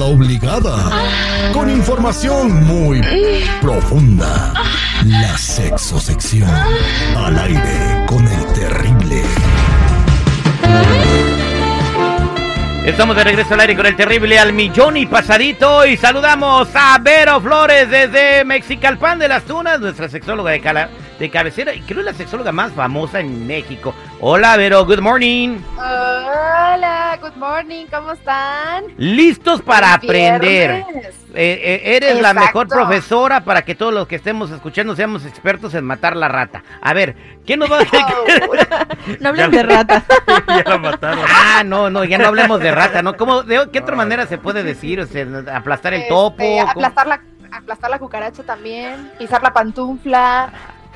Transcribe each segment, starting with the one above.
Parada obligada. Con información muy profunda. La sexosección. Al aire con el terrible. Estamos de regreso al aire con el terrible al millón y pasadito y saludamos a Vero Flores desde Mexicalpan de las Tunas, nuestra sexóloga de, cala- de cabecera y creo la sexóloga más famosa en México. Hola Vero, good morning. Hola, good morning, ¿cómo están? Listos para Es aprender. Eh, eh, eres la mejor profesora para que todos los que estemos escuchando seamos expertos en matar la rata. A ver, ¿qué nos va a No hablen de ratas. ya la mataron. Ah, no, no, ya no hablemos de rata, ¿no? ¿Cómo, de qué otra manera se puede decir? O sea, aplastar el Este, topo. ¿cómo? aplastar la, aplastar la cucaracha también, pisar la pantufla,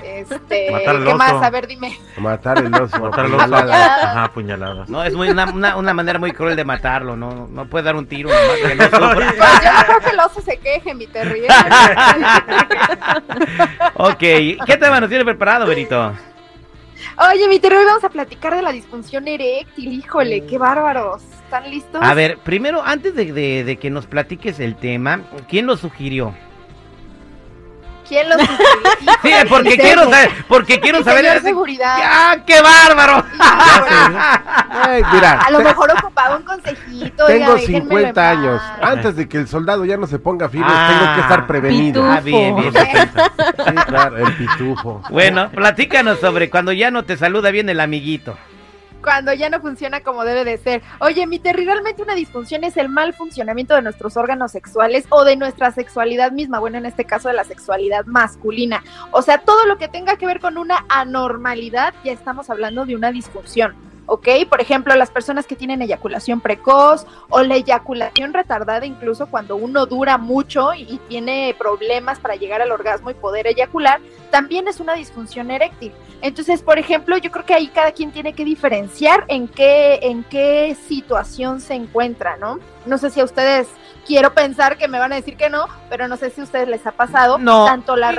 este, Matar al ¿qué oso. más? A ver, dime. Matar el oso. Matar el oso. Ajá, puñaladas. No, es muy una, una, una manera muy cruel de matarlo, no, no puede dar un tiro no sufra. Pues yo no creo que el oso se queje, mi terrible. Ok, ¿qué tema nos tiene preparado, Benito? Oye, mi terrible, vamos a platicar de la disfunción eréctil, híjole, qué bárbaros. ¿Están listos? A ver, primero, antes de, de- de que nos platiques el tema, ¿quién lo sugirió? ¿Quién los? Sí, porque quiero saber, porque quiero saber. señor seguridad. ¡Ah, qué bárbaro! Ay, mira, A lo mejor ocupaba un consejito. tengo déjenmelo en 50 años. paz. Antes de que el soldado ya no se ponga firme, Ah. tengo que estar prevenido. Pitufo. Ah, bien, bien. Sí, claro, el pitufo. Bueno, platícanos sobre cuando ya no te saluda bien el amiguito. Cuando ya no funciona como debe de ser. Oye, mi realmente una disfunción es el mal funcionamiento de nuestros órganos sexuales o de nuestra sexualidad misma, bueno, en este caso de la sexualidad masculina. O sea, todo lo que tenga que ver con una anormalidad, ya estamos hablando de una disfunción. ¿Ok? Por ejemplo, las personas que tienen eyaculación precoz o la eyaculación retardada, incluso cuando uno dura mucho y, tiene problemas para llegar al orgasmo y poder eyacular, también es una disfunción eréctil. Entonces, por ejemplo, yo creo que ahí cada quien tiene que diferenciar en qué, en qué situación se encuentra, ¿no? No sé si a ustedes, quiero pensar que me van a decir que no, pero no sé si a ustedes les ha pasado No. tanto la,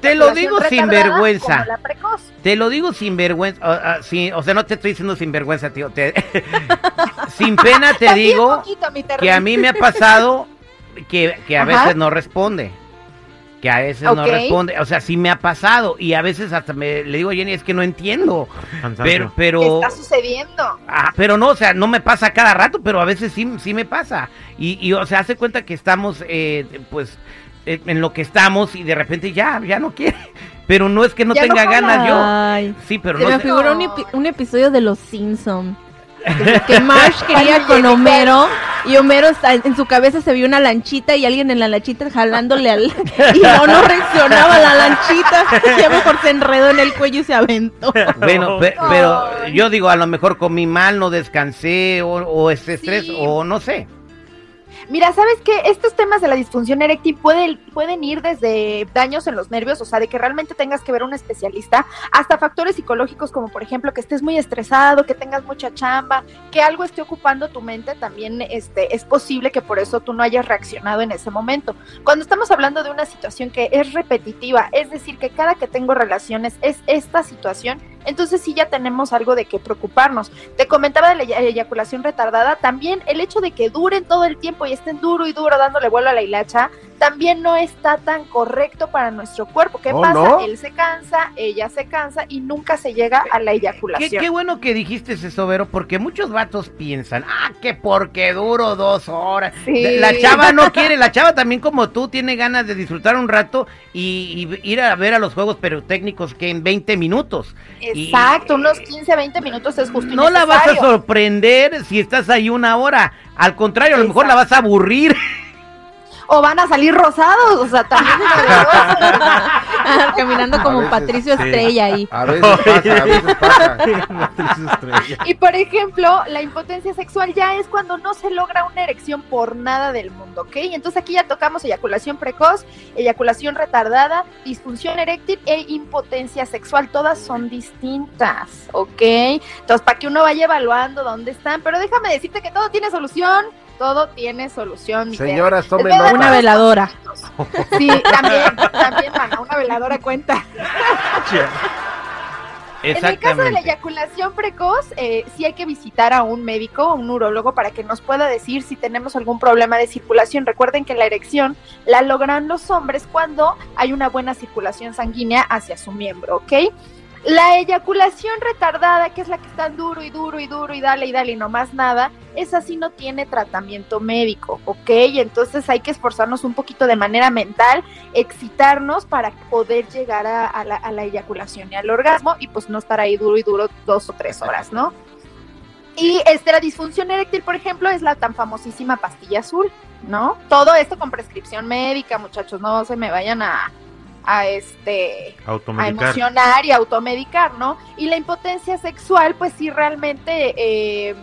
Te lo digo sin vergüenza. como la precoz. Te lo digo sin vergüenza, sí, o sea, no te estoy diciendo sin vergüenza, tío. te- sin pena te digo poquito, mi Terry. que a mí me ha pasado que, que a Ajá. veces no responde. Que a veces no responde. O sea, sí me ha pasado. Y a veces hasta me le digo Jenny, es que no entiendo. Pero, Cansancio. ¿Qué pero. está sucediendo? Ah, pero no, o sea, no me pasa cada rato, pero a veces sí, sí me pasa. Y, y, o sea, hace cuenta que estamos, eh, pues, eh, en lo que estamos y de repente ya, ya no quiere. Pero no es que no Ya tenga ganas yo. Ay, Sí, pero se no me figuró un, epi- un episodio de Los Simpson. Que Marsh quería con. Homero y Homero está- en su cabeza se vio una lanchita y alguien en la lanchita jalándole al y no no reaccionaba la lanchita ya mejor se enredó en el cuello y se aventó. Bueno, pe- pero yo digo, a lo mejor comí mal, no descansé, o, o este estrés, Sí. o no sé. Mira, ¿sabes qué? Estos temas de la disfunción eréctil pueden, pueden ir desde daños en los nervios, o sea, de que realmente tengas que ver a un especialista, hasta factores psicológicos como por ejemplo que estés muy estresado, que tengas mucha chamba, que algo esté ocupando tu mente, también este, es posible que por eso tú no hayas reaccionado en ese momento. Cuando estamos hablando de una situación que es repetitiva, es decir, que cada que tengo relaciones es esta situación, entonces sí ya tenemos algo de qué preocuparnos. Te comentaba de la eya- eyaculación retardada, también el hecho de que duren todo el tiempo y estén duro y duro dándole vuelo a la hilacha, también no está tan correcto para nuestro cuerpo. ¿Qué Oh, pasa? ¿no? Él se cansa, ella se cansa y nunca se llega a la eyaculación. qué bueno que dijiste eso, Vero, porque muchos vatos piensan, ah, que porque duro dos horas. Sí. La chava no quiere, la chava también como tú tiene ganas de disfrutar un rato y, y ir a ver a los juegos técnicos que en 20 minutos. Y- Exacto, unos 15, 20 minutos es justo No la vas a sorprender si estás ahí una hora. Al contrario, a lo mejor la vas a aburrir. O van a salir rosados, o sea, también es. Caminando como veces, Patricio sí. Estrella ahí. A veces pasa, a veces pasa. Y por ejemplo, la impotencia sexual ya es cuando no se logra una erección por nada del mundo, ¿ok? Entonces aquí ya tocamos eyaculación precoz, eyaculación retardada, disfunción eréctil e impotencia sexual. Todas son distintas, ¿ok? Entonces, para que uno vaya evaluando dónde están. Pero déjame decirte que todo tiene solución. Todo tiene solución. Señoras, tomen Les voy a dar Una nota. veladora. Sí, también, también, mana, una veladora cuenta. En el caso de la eyaculación precoz, eh, sí hay que visitar a un médico, un urólogo, para que nos pueda decir si tenemos algún problema de circulación. Recuerden que la erección la logran los hombres cuando hay una buena circulación sanguínea hacia su miembro, ¿ok? La eyaculación retardada, que es la que está duro y duro y duro y dale y dale y no más nada, esa sí no tiene tratamiento médico, ¿ok? Entonces hay que esforzarnos un poquito de manera mental, excitarnos para poder llegar a, a la, a la eyaculación y al orgasmo y pues no estar ahí duro y duro dos o tres horas, ¿no? Y este, la disfunción eréctil, por ejemplo, es la tan famosísima pastilla azul, ¿no? Todo esto con prescripción médica, muchachos, no se me vayan a, a este a emocionar y automedicar, ¿no? Y la impotencia sexual, pues sí, realmente eh,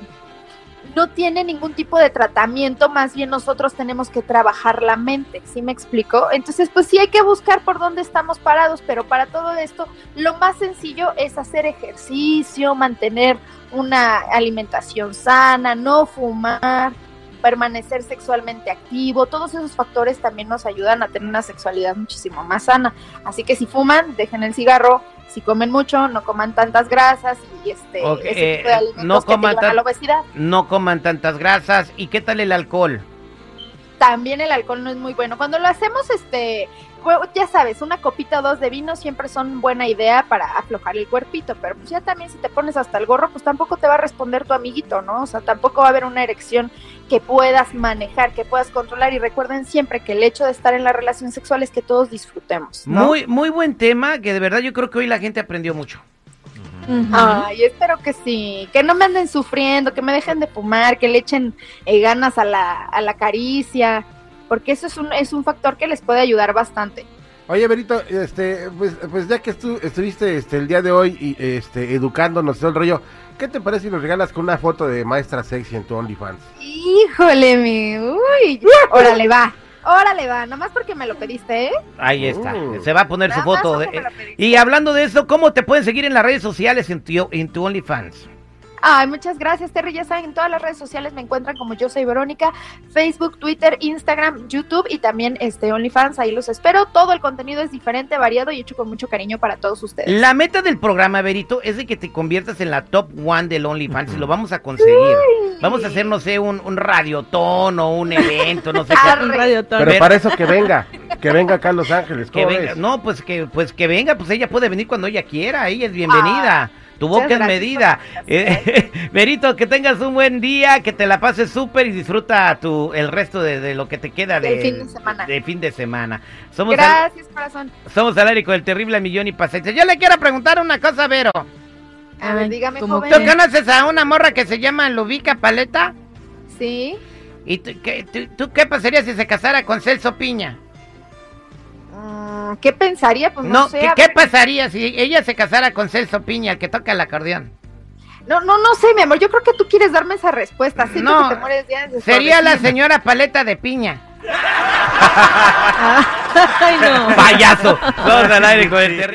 no tiene ningún tipo de tratamiento, más bien nosotros tenemos que trabajar la mente, ¿sí me explico? Entonces, pues sí hay que buscar por dónde estamos parados, pero para todo esto, lo más sencillo es hacer ejercicio, mantener una alimentación sana, no fumar, permanecer sexualmente activo, todos esos factores también nos ayudan a tener una sexualidad muchísimo más sana. Así que si fuman, dejen el cigarro, si comen mucho, no coman tantas grasas y este Ok, ese tipo de eh, no que coman a la obesidad. No coman tantas grasas. ¿Y qué tal el alcohol? También el alcohol no es muy bueno. Cuando lo hacemos, este, jue- ya sabes, una copita o dos de vino siempre son buena idea para aflojar el cuerpito, pero pues ya también si te pones hasta el gorro, pues tampoco te va a responder tu amiguito, ¿no? O sea, tampoco va a haber una erección que puedas manejar, que puedas controlar y recuerden siempre que el hecho de estar en la relación sexual es que todos disfrutemos, ¿no? Muy, muy buen tema que de verdad yo creo que hoy la gente aprendió mucho. Ujú. Ay, espero que sí, que no me anden sufriendo, que me dejen de fumar, que le echen eh, ganas a la, a la caricia, porque eso es un, es un factor que les puede ayudar bastante. Oye, Berito, este, pues, pues ya que estu- estuviste este, el día de hoy y, este, educándonos todo el rollo, ¿qué te parece si nos regalas con una foto de maestra sexy en tu OnlyFans? Híjole, mi, uy, órale va, órale va, nomás porque me lo pediste, ¿eh? Ahí está. Mm. Se va a poner su foto. de- pediste. y hablando de eso, ¿cómo te pueden seguir en las redes sociales en tu, en tu OnlyFans? Ay, muchas gracias, Terry. Ya saben, en todas las redes sociales me encuentran como yo soy Verónica, Facebook, Twitter, Instagram, YouTube y también este OnlyFans. Ahí los espero. Todo el contenido es diferente, variado y hecho con mucho cariño para todos ustedes. La meta del programa, Berito, es de que te conviertas en la top one del OnlyFans y lo vamos a conseguir. Vamos a hacer, no sé, un, un radiotón o un evento, no sé qué. Arre. Un radiotón. Pero para eso que venga, que venga acá a Los Ángeles, Que ¿cómo venga, ves? no, pues que, pues que venga, pues ella puede venir cuando ella quiera, ella es bienvenida. Tu boca muchas es medida. Eh, Berito, que tengas un buen día, que te la pases súper y disfruta tu, el resto de, de lo que te queda de, fin de semana. de fin de semana. Somos, al, Gracias, corazón. somos al aire con el terrible millón y pasetes. Yo le quiero preguntar una cosa, Vero. A ver, dígame, ¿cómo joven. ¿Tú conoces a una morra que se llama Lubica Paleta? Sí. ¿Y tú qué, tú- tú qué pasaría si se casara con Celso Piña? ¿Qué pensaría? Pues no, No, sé. ¿qué, pasaría si ella se casara con Celso Piña, el que toca el acordeón? No, no, no sé, mi amor. Yo creo que tú quieres darme esa respuesta. Siento No, que te mueres Sería la señora Paleta de Piña. Ay, no. Payaso. Vamos al aire con el terrible.